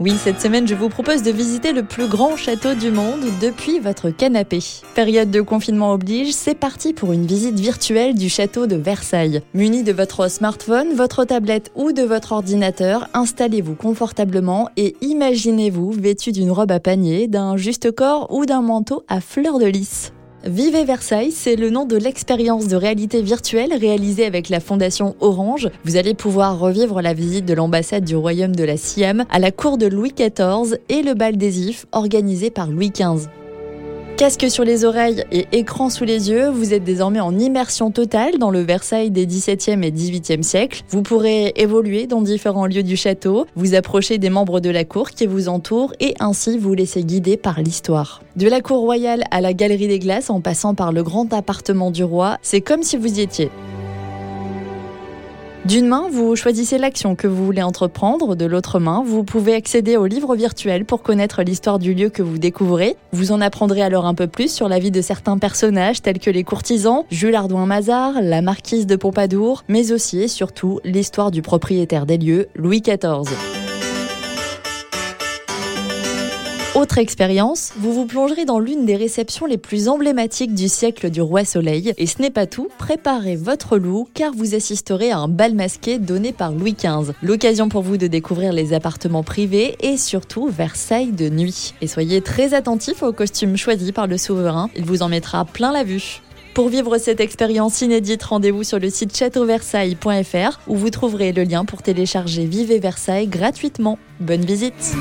Oui, cette semaine, je vous propose de visiter le plus grand château du monde depuis votre canapé. Période de confinement oblige, c'est parti pour une visite virtuelle du château de Versailles. Muni de votre smartphone, votre tablette ou de votre ordinateur, installez-vous confortablement et imaginez-vous vêtu d'une robe à panier, d'un juste corps ou d'un manteau à fleurs de lys. Vivez Versailles, c'est le nom de l'expérience de réalité virtuelle réalisée avec la Fondation Orange. Vous allez pouvoir revivre la visite de l'ambassade du Royaume de la Siam à la cour de Louis XIV et le bal des ifs organisé par Louis XV. Casque sur les oreilles et écran sous les yeux, vous êtes désormais en immersion totale dans le Versailles des 17e et 18e siècles. Vous pourrez évoluer dans différents lieux du château, vous approcher des membres de la cour qui vous entourent et ainsi vous laisser guider par l'histoire. De la cour royale à la galerie des glaces en passant par le grand appartement du roi, c'est comme si vous y étiez. D'une main, vous choisissez l'action que vous voulez entreprendre. De l'autre main, vous pouvez accéder au livre virtuel pour connaître l'histoire du lieu que vous découvrez. Vous en apprendrez alors un peu plus sur la vie de certains personnages tels que les courtisans, Jules Ardouin-Mazard, la marquise de Pompadour, mais aussi et surtout l'histoire du propriétaire des lieux, Louis XIV. Autre expérience, vous vous plongerez dans l'une des réceptions les plus emblématiques du siècle du roi Soleil. Et ce n'est pas tout, préparez votre loup car vous assisterez à un bal masqué donné par Louis XV. L'occasion pour vous de découvrir les appartements privés et surtout Versailles de nuit. Et soyez très attentifs aux costumes choisis par le souverain, il vous en mettra plein la vue. Pour vivre cette expérience inédite, rendez-vous sur le site châteauversailles.fr où vous trouverez le lien pour télécharger Vivez Versailles gratuitement. Bonne visite.